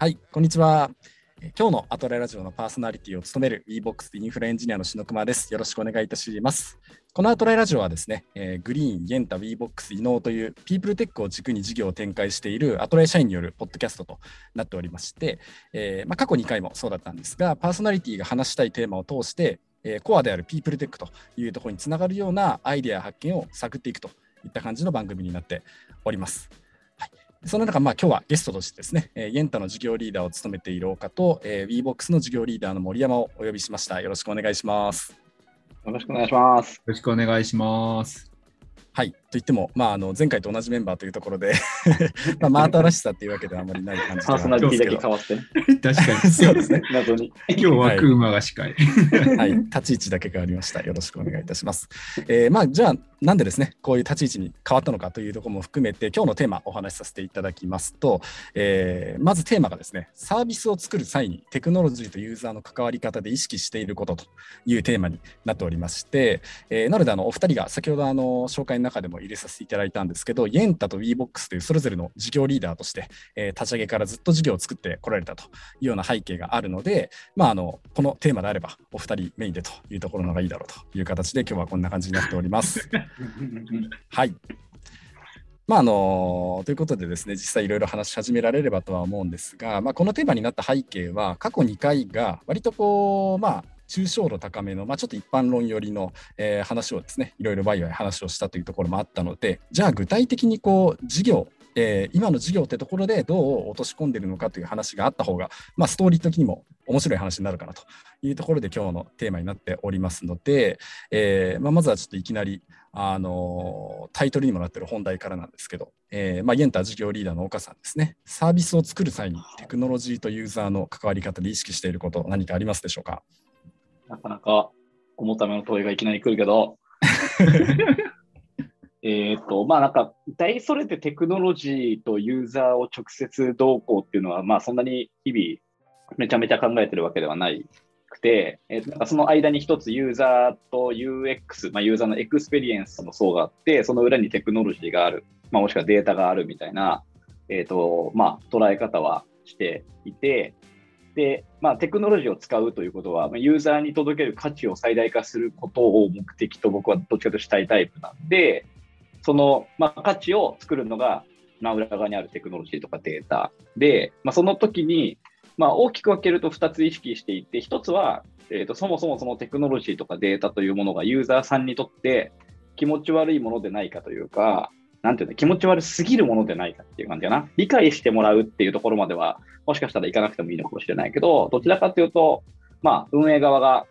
はい、こんにちは。今日のアトライラジオのパーソナリティを務める WeBox インフラエンジニアの篠熊です。よろしくお願いいたします。このアトライラジオはですね、えー、グリーン、ゲンタ、WeBox、伊能というピープルテックを軸に事業を展開しているアトライ社員によるポッドキャストとなっておりまして、えーまあ、過去2回もそうだったんですが、パーソナリティが話したいテーマを通して、えー、コアであるピープルテックというところにつながるようなアイデア発見を探っていくといった感じの番組になっております。その中、まあ、今日はゲストとしてですね、えー、イエンタの事業リーダーを務めている岡と、えー、WeBox の事業リーダーの森山をお呼びしました。よろしくお願いします。よろしくお願いします。よろしくお願いします。はい、といっても、まあ、あの前回と同じメンバーというところで まあ、真新しさっていうわけではあまりない感じパーソナリティだけ変わって。確かに。そうですね。謎に。今日はクーマが司会。はい、立ち位置だけ変わりました。よろしくお願いいたします。えー、まあ、じゃあ、なんでですね、こういう立ち位置に変わったのかというところも含めて、今日のテーマお話しさせていただきますと、えー、まずテーマがですね、サービスを作る際にテクノロジーとユーザーの関わり方で意識していることというテーマになっておりまして、えー、なので、あのお二人が先ほどあの紹介の中でも入れさせていただいたんですけど、イエンタと WeBox というそれぞれの事業リーダーとして、えー、立ち上げからずっと事業を作ってこられたというような背景があるので、まあ、あのこのテーマであれば、お二人メインでというところのがいいだろうという形で、今日はこんな感じになっております。はい。まああのということでですね、実際いろいろ話し始められればとは思うんですが、まあ、このテーマになった背景は、過去2回が割とこう、まあ、抽象度高めの、まあ、ちょっと一般論寄りの、えー、話をですね、いろいろワイワイ話をしたというところもあったので、じゃあ具体的にこう事業、えー、今の事業ってところでどう落とし込んでるのかという話があった方が、まあ、ストーリー的にも面白い話になるかなというところで今日のテーマになっておりますので、えーまあ、まずはちょっといきなりあのタイトルにもなってる本題からなんですけど、えーまあ、イエンター事業リーダーの岡さんですね、サービスを作る際にテクノロジーとユーザーの関わり方で意識していること、何かありますでしょうか？なかなか重ための問いがいきなり来るけど、えっと、まあなんか、大それてテクノロジーとユーザーを直接どうこうっていうのは、まあそんなに日々めちゃめちゃ考えてるわけではないくて、えー、とその間に一つユーザーと UX、まあ、ユーザーのエクスペリエンスの層があって、その裏にテクノロジーがある、まあ、もしくはデータがあるみたいな、えーとまあ、捉え方はしていて、で、まあ、テクノロジーを使うということは、ユーザーに届ける価値を最大化することを目的と僕はどっちかとしたいタイプなんで、その、まあ、価値を作るのが、まあ、裏側にあるテクノロジーとかデータで、まあ、その時に、まあ、大きく分けると2つ意識していて、1つは、えーと、そもそもそのテクノロジーとかデータというものがユーザーさんにとって気持ち悪いものでないかというか、なんていうの、気持ち悪すぎるものでないかっていう感じかな。理解してもらうっていうところまでは、もしかしたらいかなくてもいいのかもしれないけど、どちらかというと、まあ、運営側が、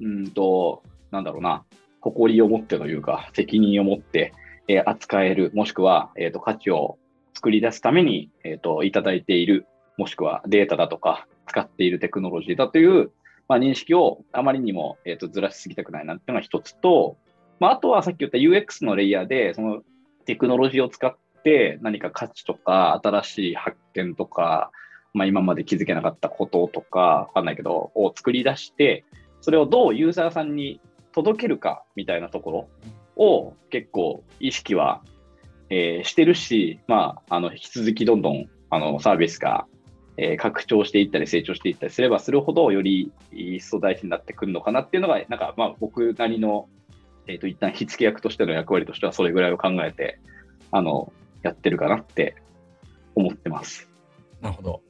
うんと、なんだろうな、誇りを持ってというか、責任を持って、えー、扱える、もしくは、えっ、ー、と、価値を作り出すために、えっ、ー、と、いただいている、もしくはデータだとか、使っているテクノロジーだという、まあ、認識をあまりにも、えーと、ずらしすぎたくないなっていうのが一つと、まあ、あとはさっき言った UX のレイヤーで、そのテクノロジーを使って何か価値とか新しい発見とか、まあ、今まで気づけなかったこととか、わかんないけど、を作り出して、それをどうユーザーさんに届けるかみたいなところを結構意識は、えー、してるし、まあ、あの引き続きどんどんあのサービスが、えー、拡張していったり成長していったりすればするほどより一層大事になってくるのかなっていうのが、なんかまあ僕なりの、えーと、一旦火付け役としての役割としてはそれぐらいを考えてあのやってるかなって思ってます。なるほど。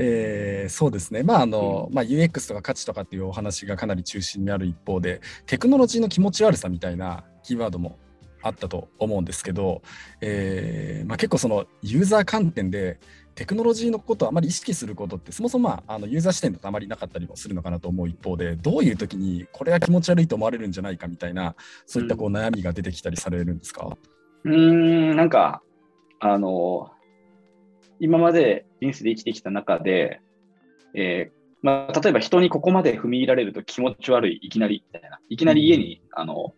えー、そうですね、まああの、うん、まあ、UX とか価値とかっていうお話がかなり中心にある一方で、テクノロジーの気持ち悪さみたいなキーワードもあったと思うんですけど、えーまあ、結構そのユーザー観点でテクノロジーのことをあまり意識することってそもそも、あ、あのユーザー視点だとあまりなかったりもするのかなと思う一方でどういう時にこれは気持ち悪いと思われるんじゃないかみたいなそういったこう悩みが出てきたりされるんですか？うんなんかあの今まで人生で生きてきた中で、えーまあ、例えば人にここまで踏み入られると気持ち悪い、いきなりみたいな。いきなり家に、あの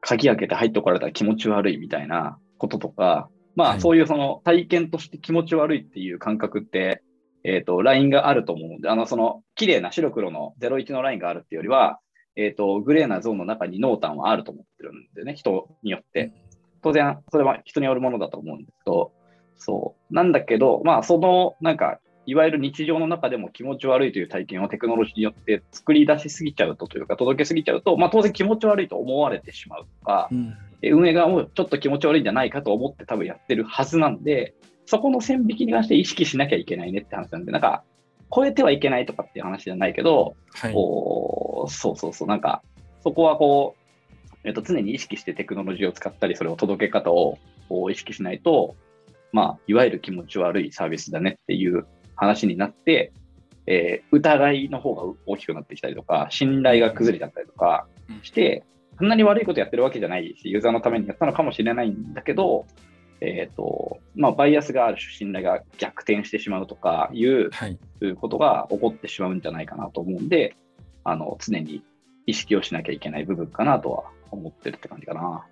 鍵開けて入ってこられたら気持ち悪いみたいなこととか、まあ、そういうその体験として気持ち悪いっていう感覚って、えっ、ー、と、ラインがあると思うので、あの、その、綺麗な白黒の01のラインがあるっていうよりは、えっ、ー、と、グレーなゾーンの中に濃淡はあると思ってるんでね、人によって。当然、それは人によるものだと思うんですけど、そう。なんだけど、まあ、その、なんか、いわゆる日常の中でも気持ち悪いという体験をテクノロジーによって作り出しすぎちゃうとというか、届けすぎちゃうと、まあ、当然気持ち悪いと思われてしまうとか、うんえ運営側もちょっと気持ち悪いんじゃないかと思って多分やってるはずなんで、そこの線引きに関して意識しなきゃいけないねって話なんで、なんか、超えてはいけないとかっていう話じゃないけど、はい。こうそうそうそう、なんか、そこはこう、えっと、常に意識してテクノロジーを使ったり、それを届け方を意識しないと、まあ、いわゆる気持ち悪いサービスだねっていう話になって、えー疑いの方が大きくなってきたりとか、信頼が崩れちゃったりとかして、そんなに悪いことやってるわけじゃないし、ユーザーのためにやったのかもしれないんだけど、えっ、と、まあ、バイアスがある種信頼が逆転してしまうとかいうはい。ことが起こってしまうんじゃないかなと思うんで、あの、常に意識をしなきゃいけない部分かなとは思ってるって感じかな。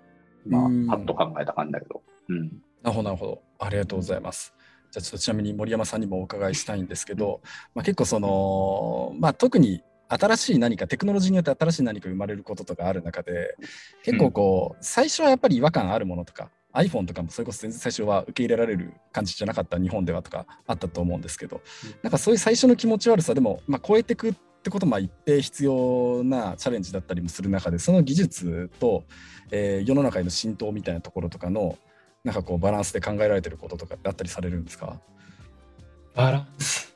うんまあ、パッと考えた感じだけど。うん。なるほど、なるほど。ありがとうございます。じゃあ、ちょっとちなみに森山さんにもお伺いしたいんですけど、まあ、結構その、まあ、特に新しい何か、テクノロジーによって新しい何か生まれることとかある中で、結構こう、最初はやっぱり違和感あるものとか、iPhone とかもそれこそ全然最初は受け入れられる感じじゃなかった日本ではとかあったと思うんですけど、なんかそういう最初の気持ち悪さでも、まあ、超えていくってことも一定必要なチャレンジだったりもする中で、その技術と、えー世の中への浸透みたいなところとかの、なんかこうバランスで考えられてることとかってあったりされるんですか？バランス。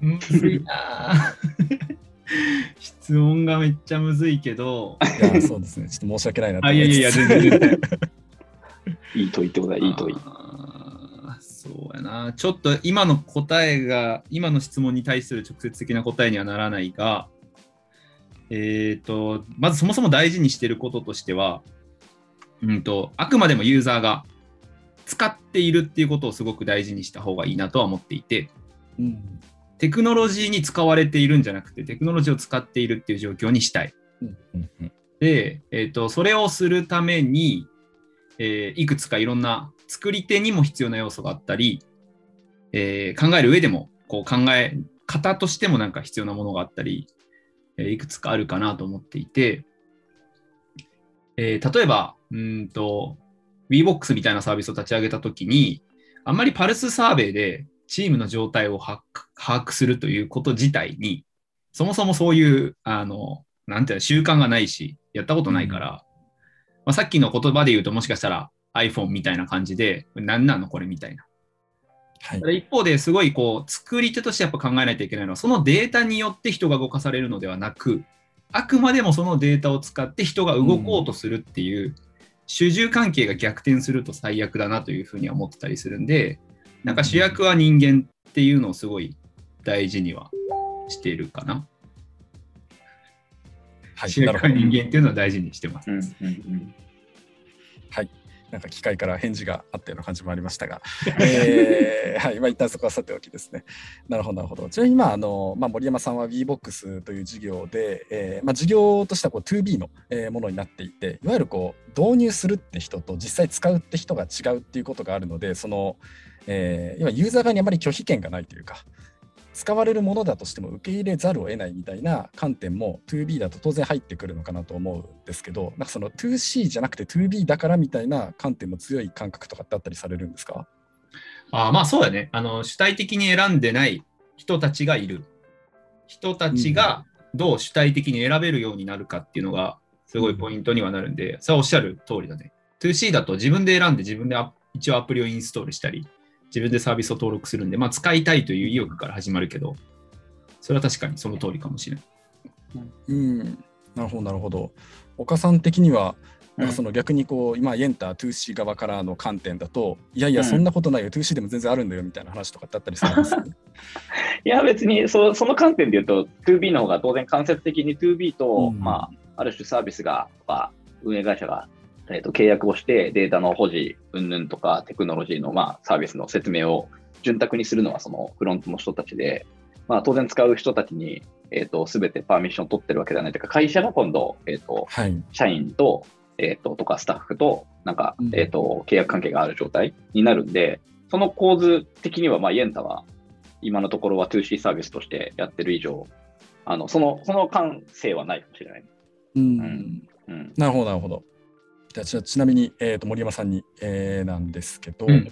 むずいなぁ 質問がめっちゃむずいけど、いや、そうですね。ちょっと申し訳ないなとあ、思いやいやいや、全然全然。いい問いってことだ、いい問い。あーそうやな。ちょっと今の答えが、今の質問に対する直接的な答えにはならないが、えっ、と、まずそもそも大事にしていることとしては、うんと、あくまでもユーザーが使っているっていうことをすごく大事にした方がいいなとは思っていて、うんテクノロジーに使われているんじゃなくて、テクノロジーを使っているっていう状況にしたい。で、えー、とそれをするために、えーいくつかいろんな作り手にも必要な要素があったり、えー考える上でもこう考え方としてもなんか必要なものがあったり、えーいくつかあるかなと思っていて、えー例えばうーんと WeBox みたいなサービスを立ち上げたときにあんまりパルスサーベイでチームの状態を把握把握するということ自体にそもそもそういうあのなんていうの習慣がないしやったことないから、まあ、さっきの言葉で言うともしかしたら iPhone みたいな感じで何なのこれみたいな。はい。一方ですごいこう作り手としてやっぱ考えないといけないのはそのデータによって人が動かされるのではなくあくまでもそのデータを使って人が動こうとするっていう、主従関係が逆転すると最悪だなというふうには思ってたりするんでなんか主役は人間っていうのをすごい大事にはしているかな。はい主役は人間っていうのは大事にしてます。うんうんうんはい。なんか機械から返事があったような感じもありましたが、えーはい、まあ一旦そこはさておきですね。なるほど、なるほど。ちなみに、まああのまあ、森山さんは WeBox という事業で、えーまあ、事業としてはこう 2B の、えーものになっていて、いわゆるこう導入するって人と実際使うって人が違うっていうことがあるので、その、えー、今ユーザー側にあまり拒否権がないというか、使われるものだとしても受け入れざるを得ないみたいな観点も 2B だと当然入ってくるのかなと思うんですけど、なんかその 2C じゃなくて 2B だからみたいな観点も強い感覚とかってあったりされるんですか？あまあそうだねあの。主体的に選んでない人たちがいる。人たちがどう主体的に選べるようになるかっていうのがすごいポイントにはなるんで、それはおっしゃる通りだね。2C だと自分で選んで自分でア一応アプリをインストールしたり、自分でサービスを登録するんで、まあ使いたいという意欲から始まるけど、それは確かにその通りかもしれない。うん、なるほど、なるほど。岡さん的には、うん。なんかその逆にこう、今、エンター 2C 側からの観点だと、いやいや、うん。そんなことないよ、2C でも全然あるんだよみたいな話とかってあったりするんですか？いや、別にそその観点で言うと、2B の方が当然間接的に 2B と、うん。まあ、ある種サービスが、とか運営会社が、えー、と契約をして、データの保持、云々とか、テクノロジーの、まあ、サービスの説明を潤沢にするのは、そのフロントの人たちで、まあ、当然使う人たちに、えー、と全てパーミッションを取ってるわけではないというか、会社が今度、えー、とはい。社員と、えー、ととかスタッフと、なんか、うんえー、と契約関係がある状態になるんで、その構図的には、まあ、イエンタは今のところは 2C サービスとしてやってる以上、あのそのその感性はないかもしれない。うんんうん、なるほど、なるほど。じゃあちなみに、えー、と森山さんに、えーなんですけど、うん。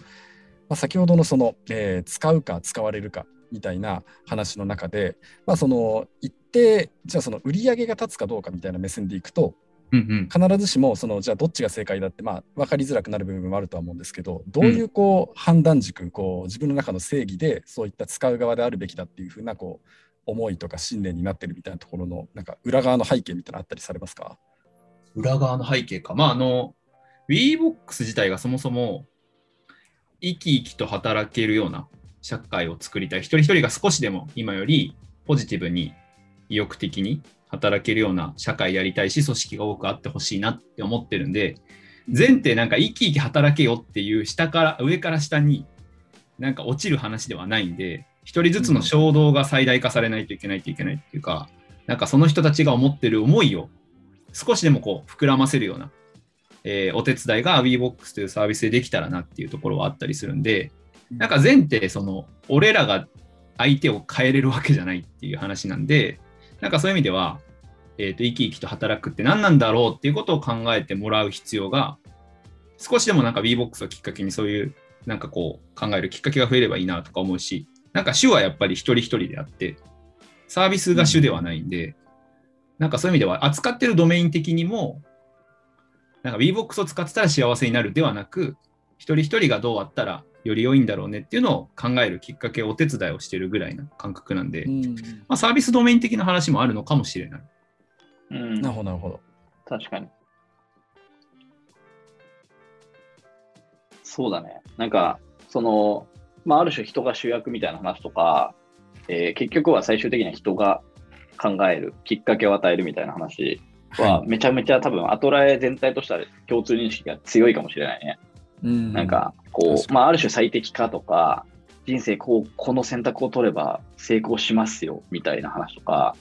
まあ、先ほどのその、えー使うか使われるかみたいな話の中で、まあ、その一定じゃあその売り上げが立つかどうかみたいな目線でいくとうん必ずしもそのじゃあどっちが正解だってまあ分かりづらくなる部分もあるとは思うんですけどどういうこう判断軸こう自分の中の正義でそういった使う側であるべきだっていうふうなこう思いとか信念になってるみたいなところのなんか裏側の背景みたいなのあったりされますか？うん。裏側の背景か。まあ、あの、WeBox 自体がそもそも生き生きと働けるような社会を作りたい。一人一人が少しでも今よりポジティブに意欲的に働けるような社会やりたいし、組織が多くあってほしいなって思ってるんで、前提なんか生き生き働けよっていう下から上から下になんか落ちる話ではないんで一人ずつの衝動が最大化されないといけないといけないっていうか、なんかその人たちが思ってる思いを少しでもこう膨らませるような、えーお手伝いが WeBox というサービスでできたらなっていうところはあったりするんでなんか前提その俺らが相手を変えれるわけじゃないっていう話なんでなんかそういう意味では、えー、と生き生きと働くって何なんだろうっていうことを考えてもらう必要が少しでもなんか WeBox をきっかけにそういうなんかこう考えるきっかけが増えればいいなとか思うしなんか主はやっぱり一人一人であってサービスが主ではないんで、なんかそういう意味では扱ってるドメイン的にもなんか WeBox を使ってたら幸せになるではなく一人一人がどうあったらより良いんだろうねっていうのを考えるきっかけお手伝いをしてるぐらいな感覚なんで、うんまあ、サービスドメイン的な話もあるのかもしれない。うんなるほどなるほど。確かに。そうだね。なんか、その、まあ、ある種人が主役みたいな話とか、えー結局は最終的には人が考える、きっかけを与えるみたいな話は、めちゃめちゃ多分、アトラエ全体としては共通認識が強いかもしれないね。うん。なんか、こう、まあ、ある種最適化とか、人生こう、この選択を取れば成功しますよ、みたいな話とか、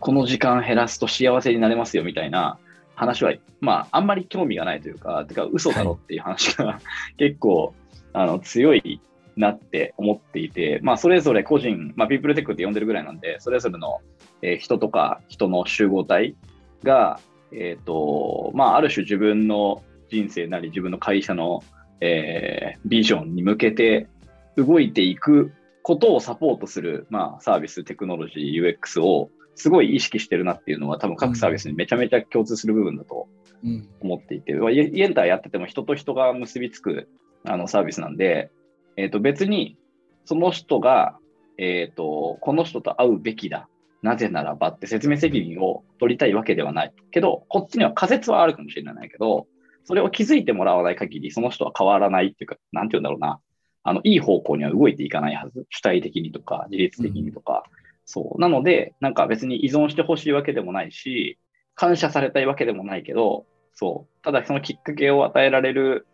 この時間減らすと幸せになれますよ、みたいな話は、まあ、あんまり興味がないというか、てか、嘘だろっていう話が、結構、あの、強いなって思っていて、まあ、それぞれ個人、まあ、ピープルテックって呼んでるぐらいなんで、それぞれの、えー人とか人の集合体が、えっ、と、まあ、ある種自分の人生なり自分の会社の、えービジョンに向けて動いていくことをサポートする、まあ、サービス、テクノロジー、UX をすごい意識してるなっていうのは多分各サービスにめちゃめちゃ共通する部分だとうん。思っていて、イエイエンターやってても人と人が結びつくあのサービスなんで、えっ、と別にその人が、えっ、と、この人と会うべきだ。なぜならばって説明責任を取りたいわけではない。けど、こっちには仮説はあるかもしれないけど、それを気づいてもらわない限り、その人は変わらないっていうか、なんて言うんだろうな。あの、いい方向には動いていかないはず。主体的にとか、自律的にとか。そう。なので、なんか別に依存してほしいわけでもないし、感謝されたいわけでもないけど、そう。ただそのきっかけを与えられる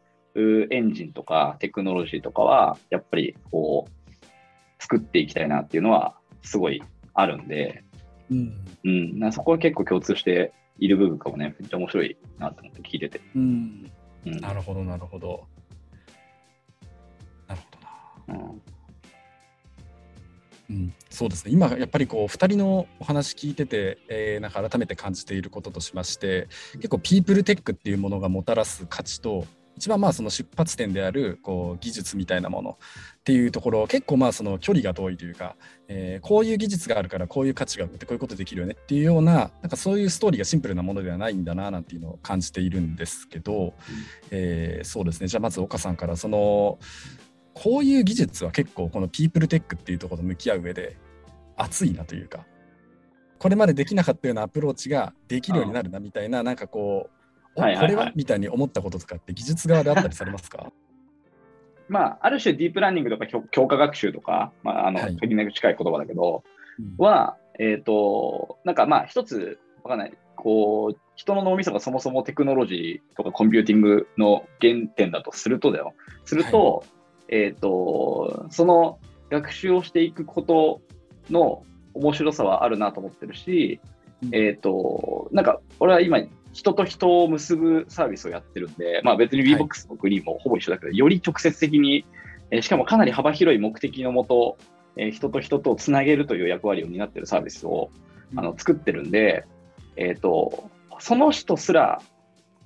エンジンとかテクノロジーとかは、やっぱりこう、作っていきたいなっていうのは、すごいあるんで、うんうん、なそこは結構共通している部分かもね、めっちゃ面白いなと思って聞いてて。うんうん。なるほどなるほど。なるほどな。うんうん、そうですね今やっぱりこう2人のお話聞いてて、えーなんか改めて感じていることとしまして結構ピープルテックっていうものがもたらす価値と一番まあその出発点であるこう技術みたいなものっていうところ結構まあその距離が遠いというか、えーこういう技術があるからこういう価値があってこういうことできるよねっていうようななんかそういうストーリーがシンプルなものではないんだななんていうのを感じているんですけど、えーそうですね。じゃあまず岡さんからそのこういう技術は結構このピープルテックっていうところと向き合う上で熱いなというかこれまでできなかったようなアプローチができるようになるなみたいななんかこうおはいはいはい。これはみたいに思ったこととかって技術側であったりされますか？まあ、ある種ディープラーニングとか強強化学習とか、まあ、あの、はい。取りに近い言葉だけど、うん。は、えっ、と、なんかまあ一つ、わかんない、こう、人の脳みそがそもそもテクノロジーとかコンピューティングの原点だとするとだよ。すると、えっ、と、その学習をしていくことの面白さはあるなと思ってるし、うん。えっ、と、なんか俺は今、人と人を結ぶサービスをやってるんで、まあ別にはい。VBOX のグリーンもほぼ一緒だけど、より直接的に、えーしかもかなり幅広い目的のもと、えー人と人とつなげるという役割を担っているサービスをあの作ってるんで、えっ、と、その人すら、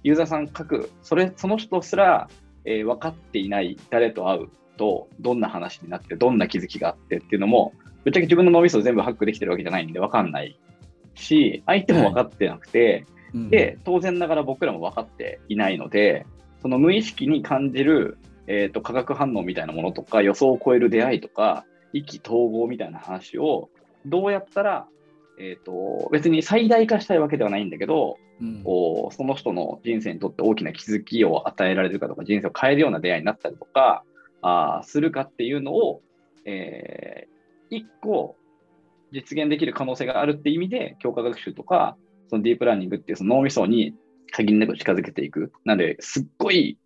ユーザーさん各、それ、その人すら、えー分かっていない誰と会うとどんな話になって、どんな気づきがあってっていうのも、ぶっちゃけ自分の脳みそを全部ハックできてるわけじゃないんで分かんないし、相手も分かってなくて、うんで、当然ながら僕らも分かっていないので、その無意識に感じる、えー、と化学反応みたいなものとか、予想を超える出会いとか、意気投合みたいな話を、どうやったら、えー、と別に最大化したいわけではないんだけど、うん。こうその人の人生にとって大きな気づきを与えられるかとか、人生を変えるような出会いになったりとか、あーするかっていうのを、えー一個実現できる可能性があるって意味で、強化学習とか、そのディープラーニングっていうその脳みそに限りなく近づけていく。なんで、すっごい、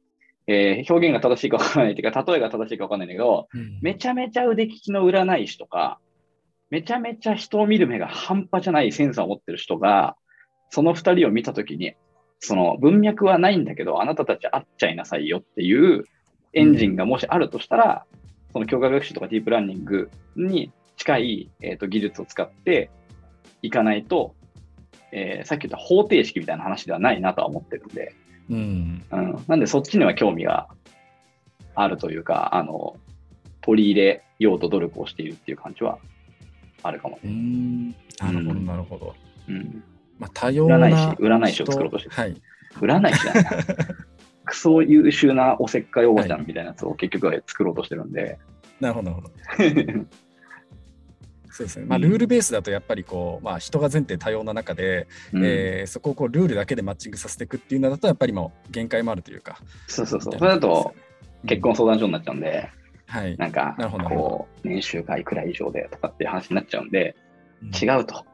えー表現が正しいか分からないっていうか、例えが正しいか分からないんだけど、うんめちゃめちゃ腕利きの占い師とか、めちゃめちゃ人を見る目が半端じゃないセンサーを持ってる人が、その二人を見たときに、その文脈はないんだけど、あなたたち会っちゃいなさいよっていうエンジンがもしあるとしたら、その強化学習とかディープラーニングに近い、えー、と技術を使っていかないと、えーさっき言った方程式みたいな話ではないなとは思ってるんで、うんうん、なんでそっちには興味があるというか、あの、取り入れようと努力をしているっていう感じはあるかも。うんなるほど、うんなるほど。うん。まあ、多様な占い師占い師を作ろうとしてるはい。占い師じゃないな。クソ優秀なおせっかいおばちゃんみたいなやつを結局は作ろうとしてるんで。なるほど、なるほど。そうですね。まあ、ルールベースだとやっぱりこう、まあ、人が前提多様な中で、うんえーそこをこうルールだけでマッチングさせていくっていうのだと、やっぱりもう限界もあるというか。そうそうそう。それだと結婚相談所になっちゃうんで、はい。なんかこう、年収がいくら以上でとかっていう話になっちゃうんで、うん違うと。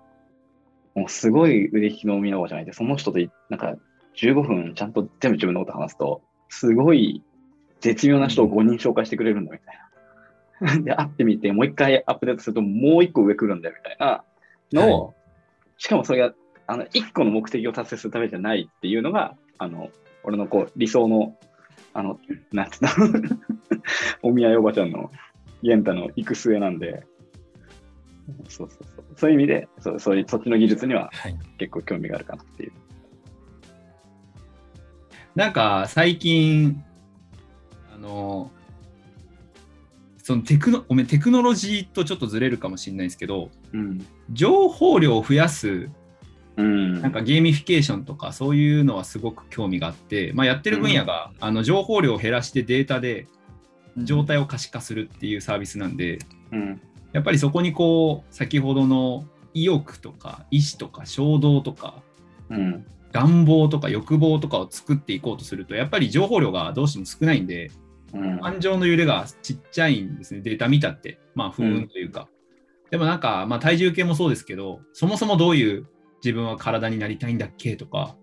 もうすごい腕利きのみのおばじゃないで、その人といなんか15分ちゃんと全部自分のこと話すと、すごい絶妙な人を5人紹介してくれるんだみたいな。で、会ってみて、もう一回アップデートすると、もう一個上来るんだよみたいなのを、しかもそれが、あの、一個の目的を達成するためじゃないっていうのが、あの、俺のこう、理想の、あの、なんつうの、お見合いおばちゃんの、ゲンタの行く末なんで、そうそうそう。そういう意味で、そうそういう、そっちの技術にははい。結構興味があるかなっていう。なんか最近、あの、そのテクノごめんテクノロジーとちょっとずれるかもしれないですけど、うん。情報量を増やすうん。なんかゲーミフィケーションとかそういうのはすごく興味があって、まあ、やってる分野が、あの情報量を減らしてデータで状態を可視化するっていうサービスなんで、うん。やっぱりそこにこう先ほどの意欲とか意思とか衝動とかうん。願望とか欲望とかを作っていこうとするとやっぱり情報量がどうしても少ないんでうん。感情の揺れがちっちゃいんですねデータ見たってまあ不運というか、でもなんか、まあ、体重計もそうですけどそもそもどういう自分は体になりたいんだっけとか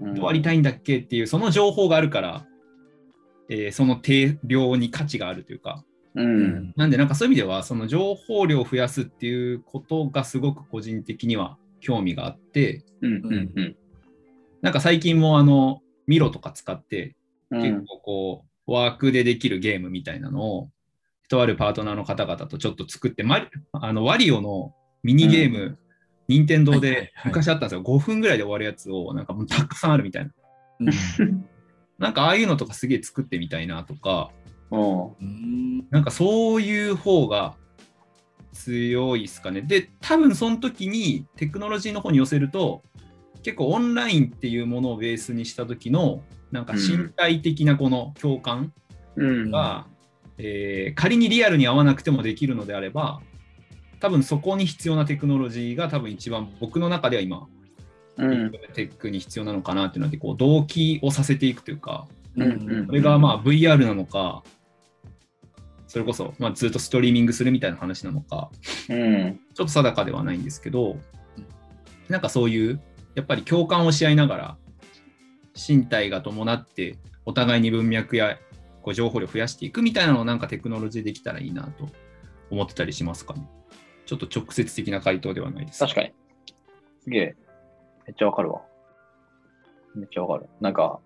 うんどうありたいんだっけっていうその情報があるから、えーその定量に価値があるというかうん。なんでなんかそういう意味ではその情報量を増やすっていうことがすごく個人的には興味があってうん。うん。うん。なんか最近もあのミロとか使ってうん結構こうワークでできるゲームみたいなのをとあるパートナーの方々とちょっと作ってマリあのワリオのミニゲーム、任天堂ではい昔あったんですよ、5分ぐらいで終わるやつをなんかもうたくさんあるみたいな。うん。なんかああいうのとかすげえ作ってみたいなとかおうん。なんかそういう方が強いですかね。で、多分その時にテクノロジーの方に寄せると、結構オンラインっていうものをベースにした時の、なんか身体的なこの共感うん。が、えー仮にリアルに合わなくてもできるのであれば、多分そこに必要なテクノロジーが多分一番僕の中では今、うん。テックに必要なのかなっていうので、こう同期をさせていくというか、うんそれがまあ VR なのか、それこそ、まあ、ずっとストリーミングするみたいな話なのか、うん。ちょっと定かではないんですけど、なんかそういう、やっぱり共感をし合いながら、身体が伴って、お互いに文脈やこう情報量を増やしていくみたいなのをなんかテクノロジーできたらいいなと思ってたりしますかね？ちょっと直接的な回答ではないです。確かに。すげえ。めっちゃわかるわ。めっちゃわかる。なんか、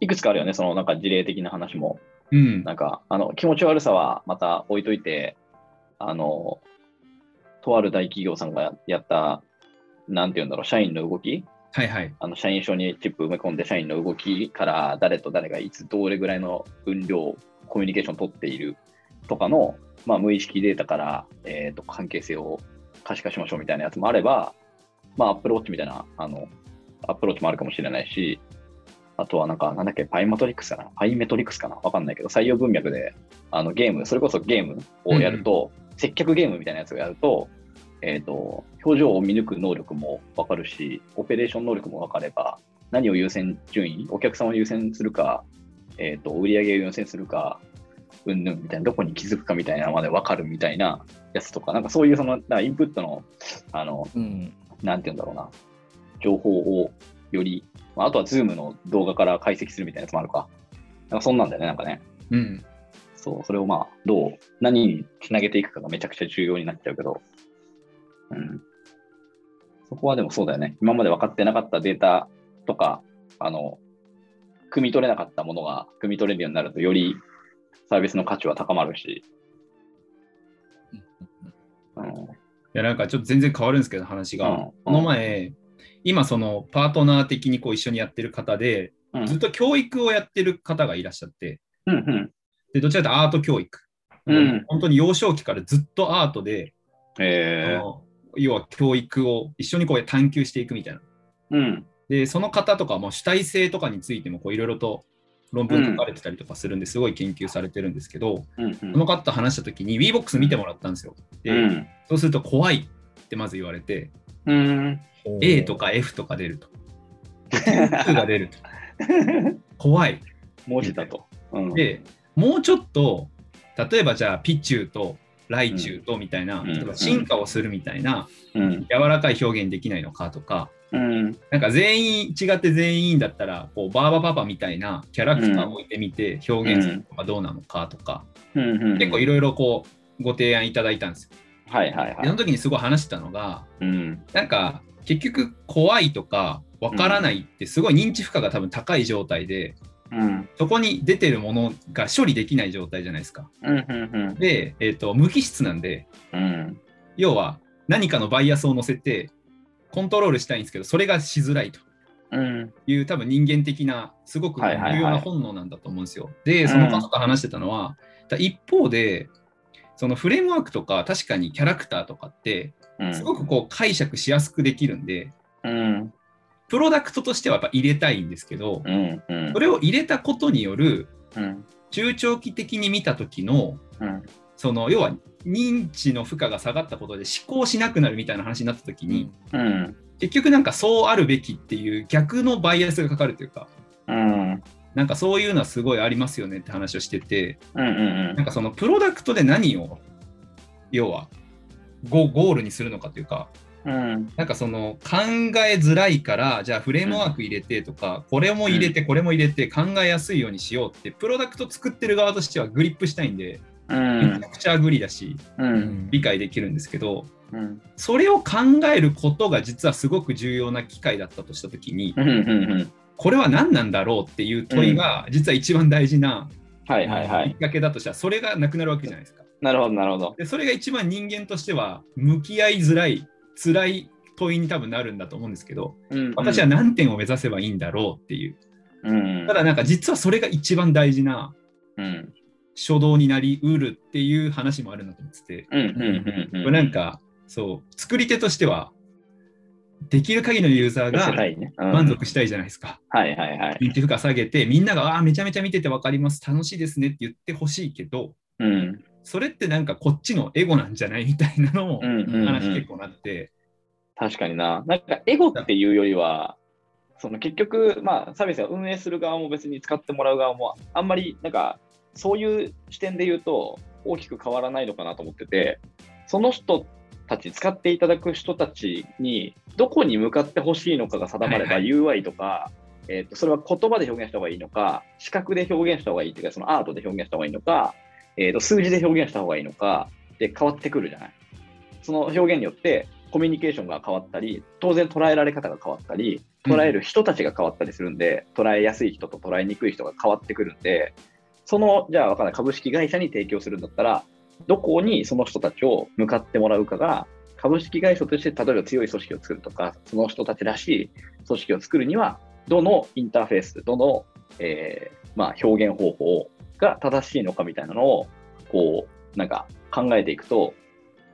いくつかあるよね、そのなんか事例的な話も。うん。なんか、あの、気持ち悪さはまた置いといて、あの、とある大企業さんがやった、なんて言うんだろう、社員の動きはいはい。あの社員証にチップ埋め込んで社員の動きから誰と誰がいつどれぐらいの分量コミュニケーションを取っているとかの、まあ、無意識データから、えー、と関係性を可視化しましょうみたいなやつもあれば、まあ、アップローチみたいなあのアプローチもあるかもしれないし、あとはなんか、なんだっけ、パイマトリックスかな？パイメトリックスかな？わかんないけど、採用文脈であのゲーム、それこそゲームをやると、接客ゲームみたいなやつをやると、えっ、と、表情を見抜く能力もわかるし、オペレーション能力もわかれば、何を優先順位、お客さんを優先するか、えっ、と、売り上げを優先するか、うんぬんみたいな、どこに気づくかみたいなのまでわかるみたいなやつとか、なんかそういうその、だからインプットの、あの、うん。なんて言うんだろうな、情報をより、まあ、あとはズームの動画から解析するみたいなやつもあるか。なんかそんなんだよね、なんかね。うん。そう、それをまあ、どう、何につなげていくかがめちゃくちゃ重要になっちゃうけど、うん。そこはでもそうだよね。今まで分かってなかったデータとか、あの、汲み取れなかったものが汲み取れるようになると、よりサービスの価値は高まるし、うん、いや、なんかちょっと全然変わるんですけど、話が。うんこの前、今、そのパートナー的にこう一緒にやってる方で、うん、ずっと教育をやってる方がいらっしゃって、うん、うん。でどちらかというとアート教育。うん本当に幼少期からずっとアートで、えあの要は教育を一緒にこう探求していくみたいな。ー、うん、で、その方とかも主体性とかについてもこういろいろと論文書かれてたりとかするんですごい研究されてるんですけど、うん、うんその方と話したときに WeBox 見てもらったんですよ。で、うん。そうすると怖いってまず言われて、うん。A とか F とか出ると。点数が出ると。怖い。文字だと。うん、で、もうちょっと、例えばじゃあピチューとライチューとみたいな、うん例えば進化をするみたいな、うん。柔らかい表現できないのかとか、うん。なんか全員違って全員だったら、こうバーバパパみたいなキャラクターを置いてみて表現するのがどうなのかとか、うん。結構いろいろこうご提案いただいたんですよ。はいはいはい。でその時にすごい話してたのが、うん。なんか結局怖いとかわからないってすごい認知負荷が多分高い状態で、うん。そこに出てるものが処理できない状態じゃないですか。うん。うん。で、えー、と無機質なんで、うん。要は何かのバイアスを乗せてコントロールしたいんですけど、それがしづらいとうん。いう多分人間的なすごく重はいはいはい要な本能なんだと思うんですよ。で、その方と話してたのは、だ一方で、そのフレームワークとか確かにキャラクターとかってうん。すごくこう解釈しやすくできるんで、うん。プロダクトとしてはやっぱ入れたいんですけど、うん。うんそ。れを入れたことによるうん。中長期的に見た時のうん。その要は認知の負荷が下がったことで思考しなくなるみたいな話になった時に、うん。結局なんかそうあるべきっていう逆のバイアスがかかるというかうん。なんかそういうのはすごいありますよねって話をしててうん。うんなんかそのプロダクトで何を要はゴゴールにするのかというかうん。なんかその考えづらいからじゃあフレームワーク入れてとか、これも入れてこれも入れて考えやすいようにしようってプロダクト作ってる側としてはグリップしたいんでうんめちゃ。くちゃグリだしうん。理解できるんですけどうん。それを考えることが実はすごく重要な機会だったとした時にうん。うん。これは何なんだろうっていう問いが実は一番大事なはいはいはい。きっかけだとしたらそれがなくなるわけじゃないですか。なるほどなるほど。でそれが一番人間としては向き合いづらい辛い問いに多分なるんだと思うんですけどうん。私は何点を目指せばいいんだろうっていううん。ただなんか実はそれが一番大事なうん。初動になりうるっていう話もあるなと思っててうん。うん。うん。これなんかそう作り手としてはできる限りのユーザーが満足したいじゃないですか。はいはいはい。認知負荷下げてみんながあーめちゃめちゃ見てて分かります楽しいですねって言ってほしいけどうん。それってなんかこっちのエゴなんじゃないみたいなのもうんうんうん。話結構なって、確かにな。なんかエゴっていうよりは、その結局、まあ、サービスが運営する側も別に使ってもらう側も、あんまりなんか、そういう視点で言うと、大きく変わらないのかなと思ってて、その人たち、使っていただく人たちに、どこに向かってほしいのかが定まれば、はい UI とか、えー、とそれは言葉で表現した方がいいのか、視覚で表現した方がいいっていうか、そのアートで表現した方がいいのか、えー、と数字で表現した方がいいのか、で変わってくるじゃない。その表現によって、コミュニケーションが変わったり、当然捉えられ方が変わったり、捉える人たちが変わったりするんで、捉えやすい人と捉えにくい人が変わってくるんで、その、じゃあわかんない、株式会社に提供するんだったら、どこにその人たちを向かってもらうかが、株式会社として例えば強い組織を作るとか、その人たちらしい組織を作るには、どのインターフェース、どの、えーまあ、表現方法をが正しいのかみたいなのを、こう、なんか考えていくと、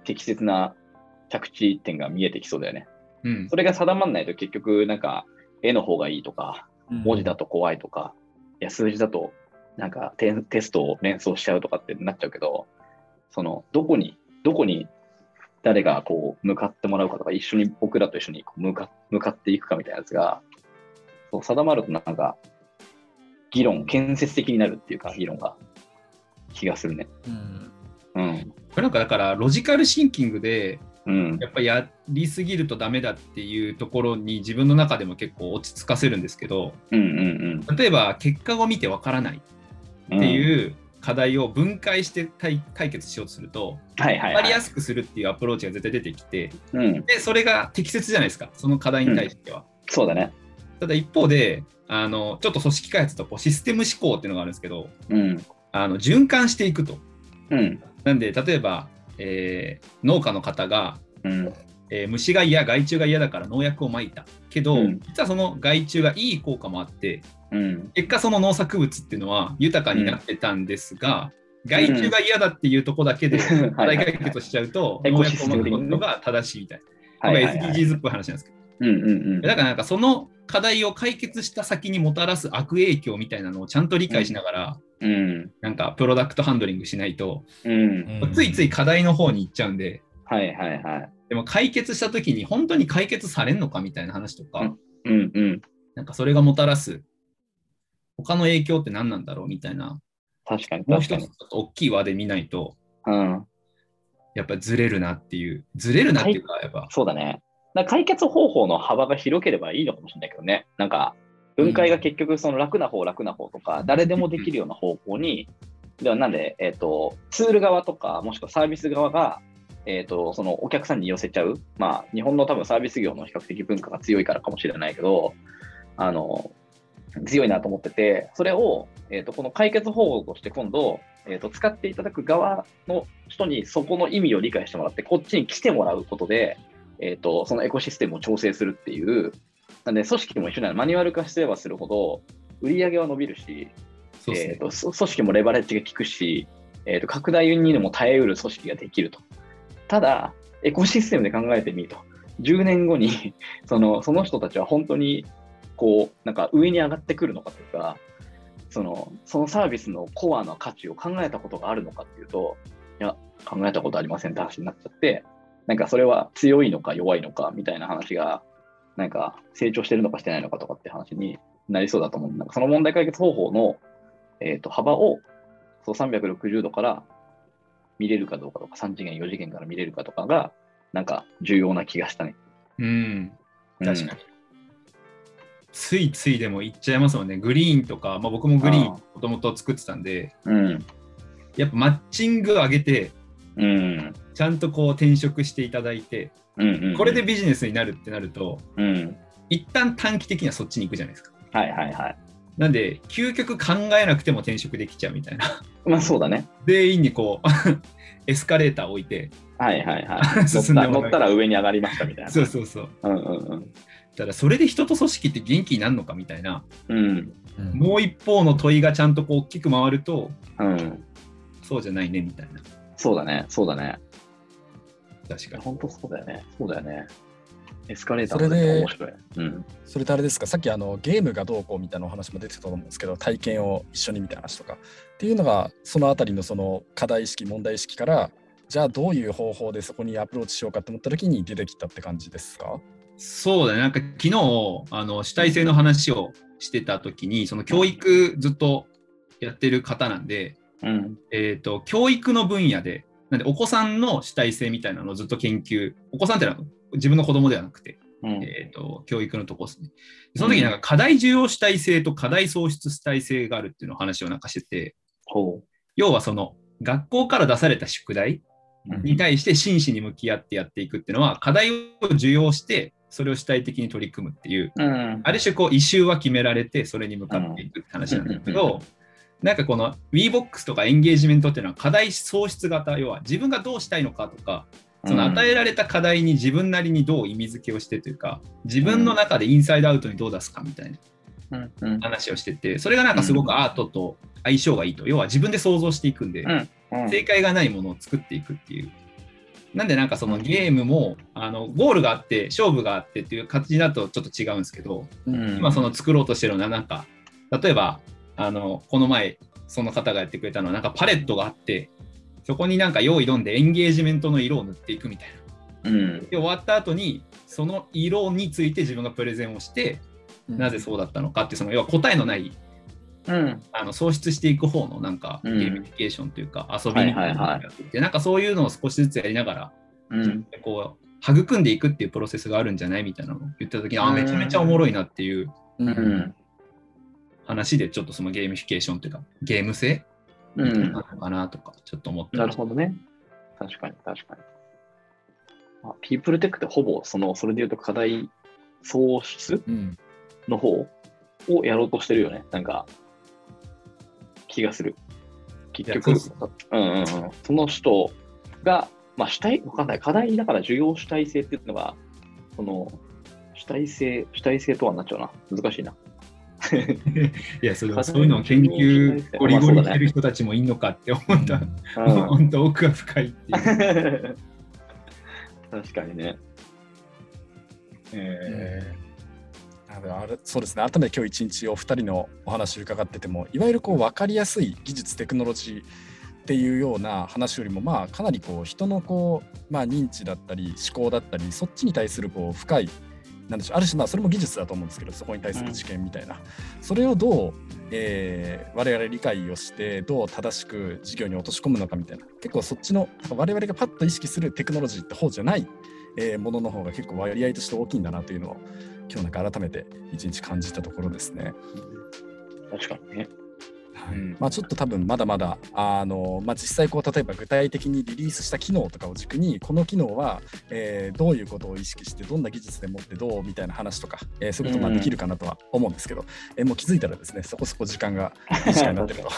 適切な着地点が見えてきそうだよね。うんそれが定まんないと結局、なんか絵の方がいいとか、文字だと怖いとか、いや数字だとなんかテテストを連想しちゃうとかってなっちゃうけど、そのどこに、どこに誰がこう向かってもらうかとか、一緒に僕らと一緒にこう向か向かっていくかみたいなやつが、そう定まるとなんか、議論、建設的になるっていうか、議論が気がするね。うんうん。これなんかだからロジカルシンキングでうん。やっぱりやりすぎるとダメだっていうところに自分の中でも結構落ち着かせるんですけどうんうん例えば結果を見てわからないうん。ってうん。いう課題を分解して解解決しようとするとはいはい、はい。分かりやすくするっていうアプローチが絶対出てきてうん。でそれが適切じゃないですかその課題に対しては。そうだね。ただ一方であのちょっと組織開発とこうシステム思考っていうのがあるんですけどうん。あの循環していくと。うん。なんで例えば、えー農家の方がうん。えー虫が嫌、害虫が嫌だから農薬をまいた。けど、うん実はその害虫がいい効果もあって、うん。結果その農作物っていうのは豊かになってたんですが、害虫が嫌だっていうとこだけで課題解決しちゃうと、農薬をまくことが正しいみたいな。はいはい、これはい。SDGs っぽい話なんですけど。うんうんうん。だからなんかその課題を解決した先にもたらす悪影響みたいなのをちゃんと理解しながら、うん。なんかプロダクトハンドリングしないと、うん。ついつい課題の方に行っちゃうんで、はいはいはい。でも解決した時に本当に解決されんのかみたいな話とか、うんうん。なんかそれがもたらす他の影響って何なんだろうみたいな、確かにもう確かに。一つちょっと大きい輪で見ないと、うん。やっぱりずれるなっていう、ずれるなっていうか、やっぱ、そうだね。だから解決方法の幅が広ければいいのかもしれないけどね。なんか、分解が結局その楽な方、楽な方とか、誰でもできるような方向に、ではなんで、えっ、と、ツール側とか、もしくはサービス側が、えっ、と、そのお客さんに寄せちゃう。まあ、日本の多分サービス業の比較的文化が強いからかもしれないけど、あの、強いなと思ってて、それを、えっ、と、この解決方法として今度、えっ、と、使っていただく側の人にそこの意味を理解してもらって、こっちに来てもらうことで、えっ、と、そのエコシステムを調整するっていう、なんで組織も一緒なの。マニュアル化すればするほど、売り上げは伸びるし、ねえー、とそ組織もレバレッジが効くし、えー、と拡大にでも耐えうる組織ができると。ただ、エコシステムで考えてみると、10年後に そのその人たちは本当にこうなんか上に上がってくるのかというかその、そのサービスのコアの価値を考えたことがあるのかっていうと、いや、考えたことありませんって話になっちゃって、なんかそれは強いのか弱いのかみたいな話が、なんか成長してるのかしてないのかとかって話になりそうだと思う。なんかその問題解決方法のえー、と幅をそう360度から見れるかどうかとか、3次元、4次元から見れるかとかが、なんか重要な気がしたね。うん、うん確かに。ついついでも言っちゃいますもんね。グリーンとか、まあ、僕もグリーンあもともと作ってたんで、うん。やっぱマッチング上げて、うん。ちゃんとこう転職していただいて、うん。うんこれで、ビジネスになるってなると、うん。一旦短期的にはそっちに行くじゃないですか。はいはいはい。なんで、究極考えなくても転職できちゃうみたいな。まあそうだね。全員にこう、エスカレーター置いて、はいはいはい。乗 進んで乗ったら上に上がりましたみたいな。そうそうそう。うんうんうん。ただ、それで人と組織って元気になるのかみたいな、うん。うんもう一方の問いがちゃんとこう大きく回ると、うん。そうじゃないねみたいな。そうだね。そうだね。確かに。本当そうだよね。そうだよね。エスカレーターのそれで面白い。うん。それとあれですか、さっきあのゲームがどうこうみたいなお話も出てたと思うんですけど、体験を一緒にみたいな話とか。っていうのが、そのあたりのその課題意識、問題意識から、じゃあどういう方法でそこにアプローチしようかと思った時に出てきたって感じですか？そうだね、なんか昨日あの主体性の話をしてた時に、その教育ずっとやってる方なんで、うん。えー、と教育の分野で、なんでお子さんの主体性みたいなのをずっと研究、お子さんってのは自分の子供ではなくて、うん。えー、と教育のとこですね。その時になんか課題重要主体性と課題創出主体性があるっていうのを話をなんかしてて、ほ要はその学校から出された宿題う。に対して真摯に向き合ってやっていくっていうのは、課題を受容して、それを主体的に取り組むっていう、うん。ある種こう、異臭は決められて、それに向かっていくって話なんだけうんど、なんかこの WeBox とかエンゲージメントっていうのは課題創出型、要は自分がどうしたいのかとか、その与えられた課題に自分なりにどう意味付けをしてというか、自分の中でインサイドアウトにどう出すかみたいな話をしてて、それがなんかすごくアートと相性がいいと、要は自分で想像していくんで、正解がないものを作っていくっていう。なんでなんかそのゲームもあのゴールがあって勝負があってっていう形だとちょっと違うんですけど、うん。今その作ろうとしてるのはなんか例えばあのこの前その方がやってくれたのはなんかパレットがあってそこになんか用意どんでエンゲージメントの色を塗っていくみたいな。うん。で終わった後にその色について自分がプレゼンをしてなぜそうだったのかってその要は答えのないうん。あの創出していく方のなんかゲうんーミフィケーションというか遊びみたいなやってなんかそういうのを少しずつやりながらうん。こう育んでいくっていうプロセスがあるんじゃないみたいなのを言った時にあうんめちゃめちゃおもろいなっていううんうん。話でちょっとそのゲーミフィケーションというかゲーム性うん。なのかなとかちょっと思ってなましたるほどね。確かに、確かに。あピープルテックってほぼ、その、それで言うと課題創出うんの方をやろうとしてるよね。なんか、気がする。結局、ううんうんうん。その人が、まあ主体、わかんない。課題だから授業主体性っていうのが、その、主体性、主体性とはなっちゃうな。難しいな。いやそそういうのを研究ゴリゴリしてる人たちもいんのかって思った、うん。本当奥が深いっていう。確かにね。えなのであれそうですね。改めて今日一日お二人のお話を伺っててもいわゆるこう分かりやすい技術テクノロジーっていうような話よりもまあかなりこう人のこう、まあ、認知だったり思考だったりそっちに対するこう深いなんでしょうある種まあそれも技術だと思うんですけどそこに対する知見みたいな、それをどう、えー我々理解をしてどう正しく授業に落とし込むのかみたいな結構そっちの我々がパッと意識するテクノロジーって方じゃない、えーものの方が結構割合として大きいんだなというのを今日なんか改めて一日感じたところですね。確かにね。うんまあ、ちょっと多分まだまだあの、まあ、実際こう例えば具体的にリリースした機能とかを軸にこの機能は、えーどういうことを意識してどんな技術でもってどうみたいな話とか、えーそういうことまあうんできるかなとは思うんですけど、えーもう気づいたらですねそこそこ時間がいい時間になってると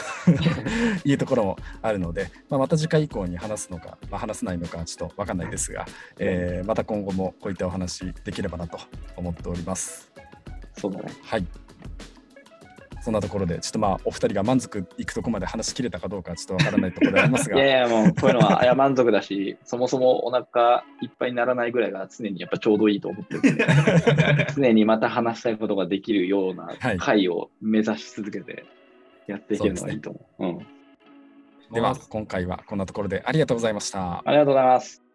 いうところもあるので、まあ、また次回以降に話すのか、まあ、話せないのかちょっと分かんないですが、えーまた今後もこういったお話できればなと思っております。そうだね。はい。そんなところで、ちょっとまあ、お二人が満足いくとこまで話し切れたかどうか、ちょっとわからないところでありますが、いやいや、もうこういうのはあや満足だし、そもそもお腹いっぱいにならないぐらいが常にやっぱちょうどいいと思ってるんで、常にまた話したいことができるようなはい回を目指し続けてやっていけるのがいいと思う。うん。では、今回はこんなところでありがとうございました。ありがとうございます。